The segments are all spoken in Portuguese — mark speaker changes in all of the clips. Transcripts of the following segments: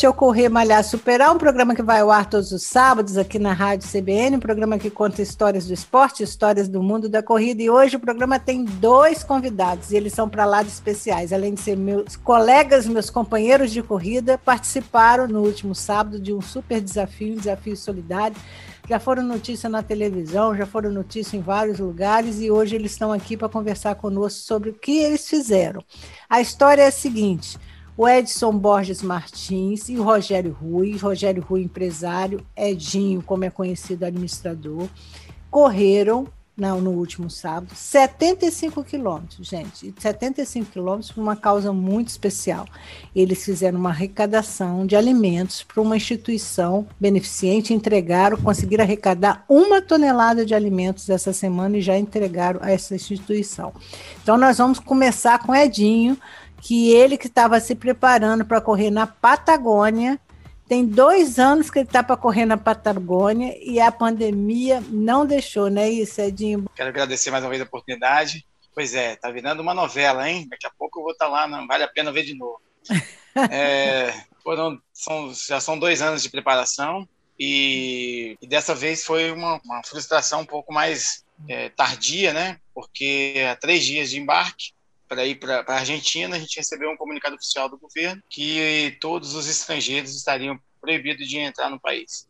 Speaker 1: É o Correr Malhar Superar, um programa que vai ao ar todos os sábados aqui na Rádio CBN, um programa que conta histórias do esporte, histórias do mundo da corrida. E hoje o programa tem dois convidados, e eles são para lá de especiais. Além de ser meus colegas, meus companheiros de corrida, participaram no último sábado de um super desafio, um desafio solidário. Já foram notícia na televisão, já foram notícia em vários lugares e hoje eles estão aqui para conversar conosco sobre o que eles fizeram. A história é a seguinte: o Edson Borges Martins e o Rogério Rui, Rogério Rui empresário, Edinho, como é conhecido administrador, correram não, no último sábado, 75 quilômetros, gente. 75 quilômetros por uma causa muito especial. Eles fizeram uma arrecadação de alimentos para uma instituição beneficente, entregaram, conseguiram arrecadar uma tonelada de alimentos essa semana e já entregaram a essa instituição. Então, nós vamos começar com Edinho, que ele que estava se preparando para correr na Patagônia, tem dois anos que ele está para correr na Patagônia e a pandemia não deixou, né, isso, Edinho?
Speaker 2: Quero agradecer mais uma vez a oportunidade. Pois é, tá virando uma novela, hein? Daqui a pouco eu vou estar tá lá, não vale a pena ver de novo. é, foram, são, já são dois anos de preparação e, e dessa vez foi uma, uma, frustração um pouco mais é, tardia, né? Porque há três dias de embarque para ir para a Argentina, a gente recebeu um comunicado oficial do governo que todos os estrangeiros estariam proibidos de entrar no país,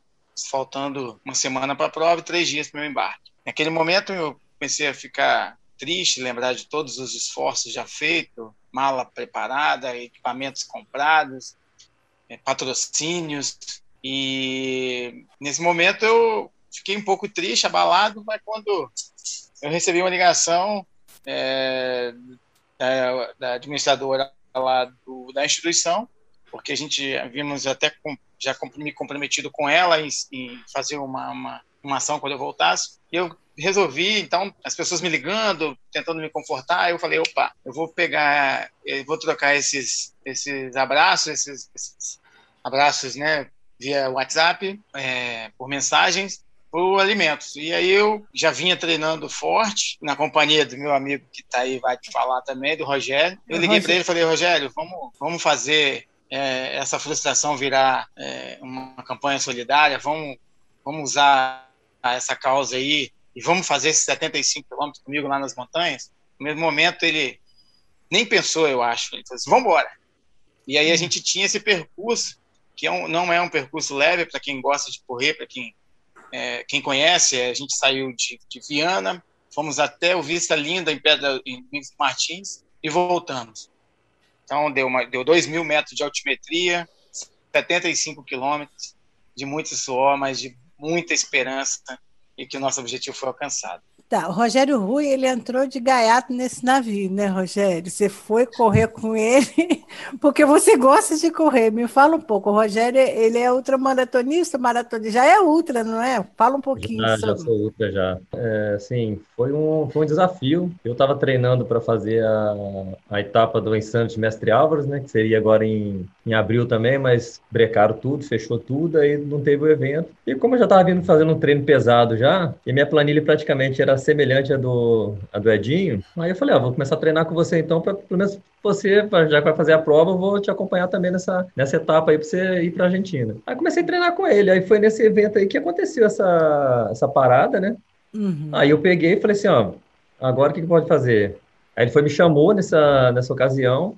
Speaker 2: faltando uma semana para a prova e três dias para o meu embarque. Naquele momento eu comecei a ficar triste, lembrar de todos os esforços já feitos, mala preparada, equipamentos comprados, eh, patrocínios, e nesse momento eu fiquei um pouco triste, abalado, mas quando eu recebi uma ligação é, da, da administradora lá do, da instituição, porque a gente havíamos até com, já me comprometido com ela em, em fazer uma, uma, uma, ação quando eu voltasse. E eu resolvi, então, as pessoas me ligando, tentando me confortar, eu falei, opa, eu vou pegar, eu vou trocar esses, esses abraços, esses, esses abraços, né, via WhatsApp, é, por mensagens, por alimentos. E aí eu já vinha treinando forte, na companhia do meu amigo que está aí, vai te falar também, do Rogério. Eu liguei para ele e falei, Rogério, vamos, vamos fazer é, essa frustração virar é, uma campanha solidária, vamos, vamos usar essa causa aí e vamos fazer esses 75 quilômetros comigo lá nas montanhas. No mesmo momento ele nem pensou, eu acho, ele falou assim, vamos embora. E aí a gente tinha esse percurso, que é um, não é um percurso leve para quem gosta de correr, para quem é, quem conhece, a gente saiu de, de, Viana, fomos até o Vista Linda em Pedra em Martins e voltamos. Então deu, uma, deu 2 mil metros de altimetria, 75 quilômetros, de muito suor, mas de muita esperança e que o nosso objetivo foi alcançado.
Speaker 1: Tá, o Rogério Rui, ele entrou de gaiato nesse navio, né, Rogério? Você foi correr com ele porque você gosta de correr. Me fala um pouco. O Rogério, ele é ultramaratonista, maratonista, já é ultra, não é? Fala um pouquinho
Speaker 3: já,
Speaker 1: sobre.
Speaker 3: Já sou ultra, já. É, sim, foi um, foi um desafio. Eu estava treinando para fazer a, a etapa do Insano de Mestre Álvares, né, que seria agora em, em abril também, mas brecaram tudo, fechou tudo, aí não teve o evento. E como eu já estava vindo fazendo um treino pesado já, e minha planilha praticamente era semelhante à do, à do Edinho. Aí eu falei, ó, vou começar a treinar com você então, para pelo menos você, já que vai fazer a prova, eu vou te acompanhar também nessa, nessa etapa aí para você ir para Argentina. Aí comecei a treinar com ele, aí foi nesse evento aí que aconteceu essa, essa parada, né? Uhum. Aí eu peguei e falei assim, ó, agora o que, que pode fazer? Aí ele foi me chamou nessa, nessa ocasião,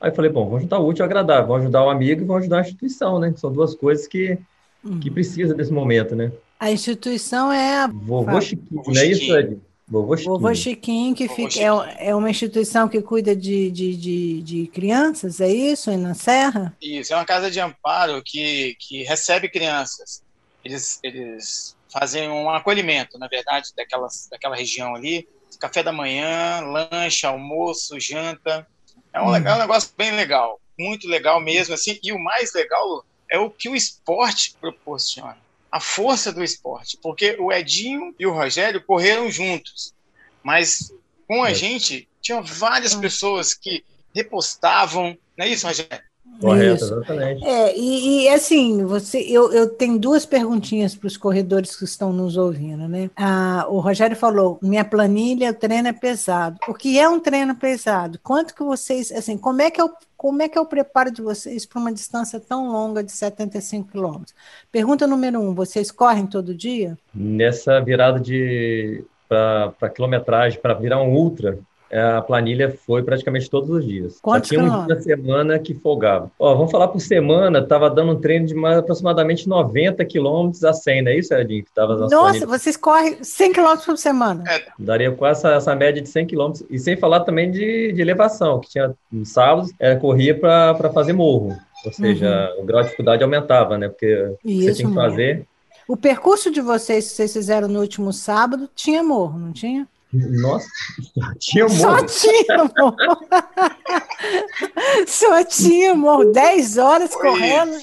Speaker 3: aí falei, bom, vamos juntar o útil ao agradável, vamos ajudar o amigo e vamos ajudar a instituição, né? São duas coisas que, uhum. que precisa desse momento, né?
Speaker 1: A instituição é a.
Speaker 3: Vovô Chiquinho, não é isso, Ed?
Speaker 1: Vovô Chiquinho. Vovô Chiquinho, que fica, É, é uma instituição que cuida de, de, de, de crianças, é isso? Aí na Serra?
Speaker 2: Isso, é uma casa de amparo que, que recebe crianças. Eles, eles fazem um acolhimento, na verdade, daquelas, daquela região ali. Café da manhã, lanche, almoço, janta. É um, hum. legal, é um negócio bem legal, muito legal mesmo. assim. E o mais legal é o que o esporte proporciona a força do esporte, porque o Edinho e o Rogério correram juntos, mas com a é. gente tinha várias pessoas que repostavam. Não é isso, Rogério?
Speaker 3: Correto, Isso. exatamente.
Speaker 1: É, e, e, assim, você, eu, eu tenho duas perguntinhas para os corredores que estão nos ouvindo, né? Ah, o Rogério falou: minha planilha, o treino é pesado. O que é um treino pesado? Quanto que vocês, assim, como é que é o, como é que é o preparo de vocês para uma distância tão longa de 75 quilômetros? Pergunta número um: vocês correm todo dia?
Speaker 3: Nessa virada de para quilometragem, para virar um ultra, a planilha foi praticamente todos os dias.
Speaker 1: Quantos
Speaker 3: Só tinha um dia da semana que folgava. Ó, vamos falar por semana, estava dando um treino de mais, aproximadamente 90 quilômetros a 100, não é isso, Edinho? Que tava
Speaker 1: Nossa, planilha. vocês correm 100 quilômetros por semana. É.
Speaker 3: Daria quase essa, essa, média de 100 quilômetros. E sem falar também de, de elevação, que tinha nos sábados, era, corria para fazer morro. Ou seja, uhum. o grau de dificuldade aumentava, né? Porque isso, você tinha que fazer...
Speaker 1: O percurso de vocês, que vocês fizeram no último sábado, tinha morro, não tinha?
Speaker 3: Nossa, tinha morro.
Speaker 1: Só tinha morro. Só tinha morro. Dez horas Foi correndo.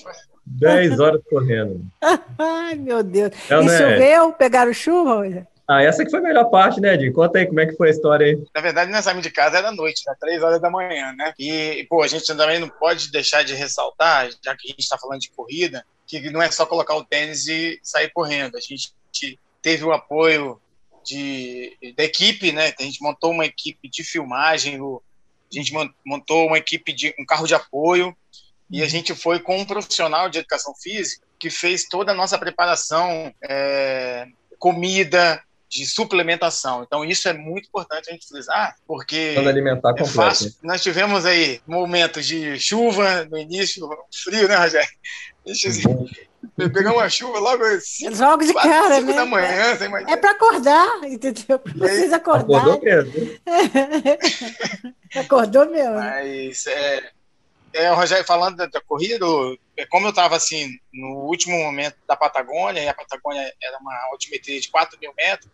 Speaker 3: Dez horas correndo.
Speaker 1: Ai, meu Deus. Não, e choveu? É? Pegaram chuva?
Speaker 3: Ah, essa que foi a melhor parte, né, Ed? Conta aí como é que foi a história aí.
Speaker 2: Na verdade, nós saímos de casa era noite, né? Três horas da manhã, né? E, pô, a gente também não pode deixar de ressaltar, já que a gente está falando de corrida, que não é só colocar o tênis e sair correndo. A gente teve o apoio de, da equipe, né? A gente montou uma equipe de filmagem, a gente montou uma equipe de um carro de apoio e a uhum. gente foi com um profissional de educação física que fez toda a nossa preparação, é, comida, de suplementação. Então, isso é muito importante a gente frisar, porque
Speaker 3: alimentar é fácil. Né?
Speaker 2: Nós tivemos aí momentos de chuva no início, frio, né, Rogério? Pegar uma chuva logo assim.
Speaker 1: Logo de cara, né?
Speaker 2: da manhã,
Speaker 1: sem mais... É para acordar, entendeu? Para vocês acordar. Acordou mesmo. Acordou mesmo.
Speaker 2: Mas, é, é, o Rogério falando da, da corrida, é, como eu estava assim, no último momento da Patagônia, e a Patagônia era uma altimetria de 4 mil metros,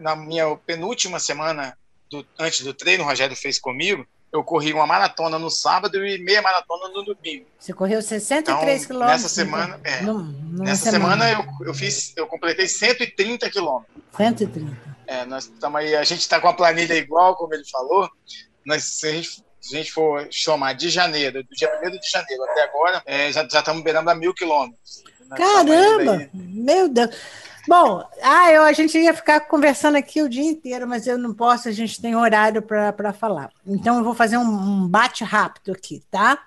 Speaker 2: na minha penúltima semana do, antes do treino, o Rogério fez comigo, eu corri uma maratona no sábado e meia maratona no domingo.
Speaker 1: Você correu 63 então, quilômetros?
Speaker 2: Nessa semana, é, nessa semana, semana eu, eu fiz, eu completei 130 quilômetros.
Speaker 1: 130.
Speaker 2: É, nós estamos aí, a gente está com a planilha igual, como ele falou. Nós, se a gente, se a gente for somar de janeiro, do dia 1 de janeiro até agora, é, já, já estamos beirando a mil quilômetros.
Speaker 1: Caramba! Meu Deus! Bom, ah, eu, a gente ia ficar conversando aqui o dia inteiro, mas eu não posso, a gente tem horário para falar. Então, eu vou fazer um, um bate rápido aqui, tá?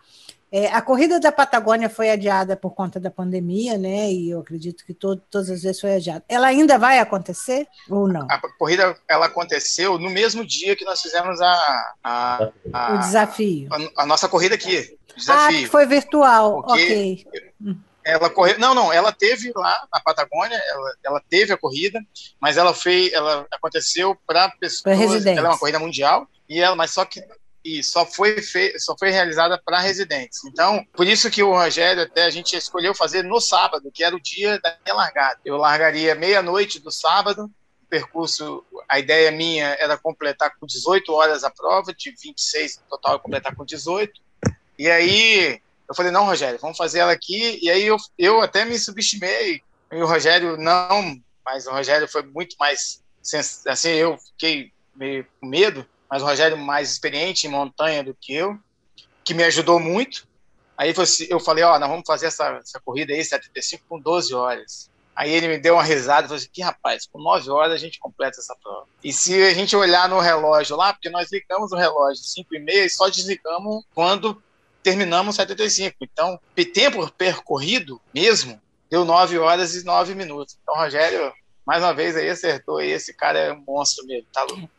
Speaker 1: É, a corrida da Patagônia foi adiada por conta da pandemia, né? E eu acredito que todo, todas as vezes foi adiada. Ela ainda vai acontecer ou não?
Speaker 2: A corrida ela aconteceu no mesmo dia que nós fizemos a, a,
Speaker 1: a o desafio.
Speaker 2: A, a, nossa corrida aqui. Desafio.
Speaker 1: Ah, que foi virtual. ok.
Speaker 2: Ela correu, não, não, ela teve lá na Patagônia, ela, ela teve a corrida, mas ela fez, ela aconteceu para pessoas, ela é uma corrida mundial e ela, mas só que e só foi fe, só foi realizada para residentes. Então, por isso que o Rogério até a gente escolheu fazer no sábado, que era o dia da minha largada. Eu largaria meia-noite do sábado, o percurso, a ideia minha era completar com 18 horas a prova, de 26 no total, completar com 18. E aí eu falei, não, Rogério, vamos fazer ela aqui. E aí eu, eu até me subestimei. E o Rogério, não, mas o Rogério foi muito mais. Assim, eu fiquei meio com medo, mas o Rogério mais experiente em montanha do que eu, que me ajudou muito. Aí eu falei, ó, nós vamos fazer essa, essa corrida aí, 75 com 12 horas. Aí ele me deu uma risada e falou assim: que rapaz, com 9 horas a gente completa essa prova. E se a gente olhar no relógio lá, porque nós ligamos o relógio 5 e meia e só desligamos quando terminamos 75. Então, tempo percorrido mesmo deu 9 horas e 9 minutos. Então, Rogério, mais uma vez aí acertou. E esse cara é um monstro mesmo, tá louco.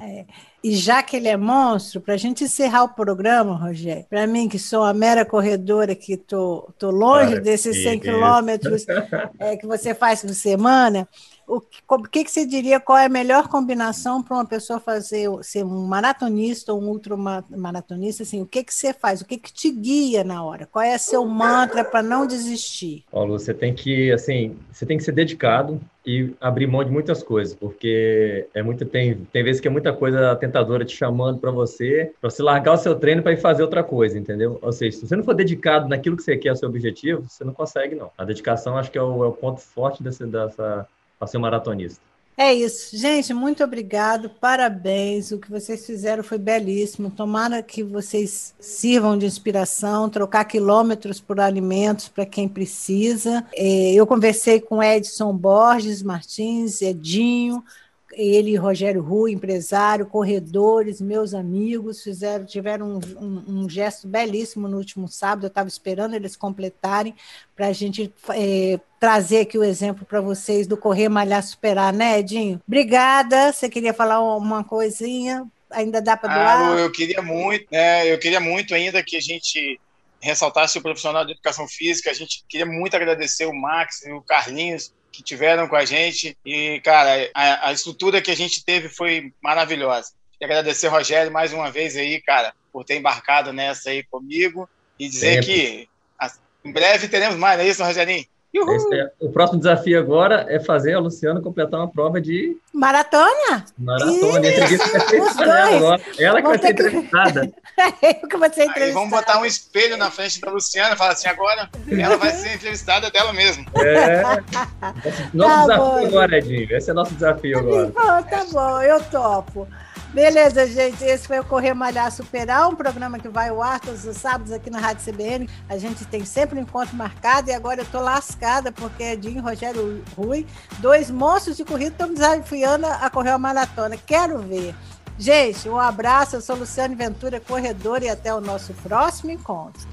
Speaker 1: É, e já que ele é monstro, para a gente encerrar o programa, Rogério, para mim, que sou a mera corredora, que tô, tô longe Cara, desses 100 quilômetros é, que você faz por semana, o que, que você diria qual é a melhor combinação para uma pessoa fazer ser um maratonista ou um ultramaratonista? Assim, o que, que você faz? O que, que te guia na hora? Qual é seu mantra para não desistir?
Speaker 3: Paulo, você tem que assim, você tem que ser dedicado e abrir mão de muitas coisas, porque é muito tem tem vezes que é muita coisa tentadora te chamando para você, para você largar o seu treino para ir fazer outra coisa, entendeu? Ou seja, se você não for dedicado naquilo que você quer, seu objetivo, você não consegue não. A dedicação acho que é o, é o ponto forte desse, dessa para ser um maratonista.
Speaker 1: É isso. Gente, muito obrigado, parabéns. O que vocês fizeram foi belíssimo. Tomara que vocês sirvam de inspiração, trocar quilômetros por alimentos para quem precisa. É, eu conversei com Edson Borges Martins, Edinho, ele Rogério Rui, empresário, corredores, meus amigos, fizeram, tiveram um, um, um gesto belíssimo no último sábado. Eu estava esperando eles completarem para a gente é, trazer aqui o exemplo para vocês do correr, malhar, superar, né, Edinho? Obrigada. Você queria falar uma coisinha? Ainda dá para doar?
Speaker 2: Ah, eu queria muito, né? Eu queria muito ainda que a gente ressaltasse o profissional de educação física. A gente queria muito agradecer o Max e o Carlinhos que tiveram com a gente. E, cara, a, a estrutura que a gente teve foi maravilhosa. E agradecer, Rogério, mais uma vez aí, cara, por ter embarcado nessa aí comigo. E dizer Sempre. que em breve teremos mais, não é isso, Rogerinho?
Speaker 3: É, o próximo desafio agora é fazer a Luciana completar uma prova de
Speaker 1: maratona.
Speaker 3: Maratona. Isso, ela, ela que vai ser entrevistada.
Speaker 1: Eu que vou ser entrevistada. Aí
Speaker 2: vamos botar um espelho na frente da Luciana e falar assim: agora ela vai ser entrevistada dela mesma. É.
Speaker 3: Nosso tá desafio bom. agora, Edinho. Esse é nosso desafio agora.
Speaker 1: Tá bom, tá bom, eu topo. Beleza, gente. Esse foi o Correr Malhar Superar, um programa que vai ao ar todos os sábados aqui na Rádio CBN. A gente tem sempre um encontro marcado e agora eu tô lascada porque Edinho e Rogério Rui, dois monstros de corrida, estão desafiando a correr uma maratona. Quero ver. Gente, um abraço. Eu sou Luciane Ventura, corredora, e até o nosso próximo encontro.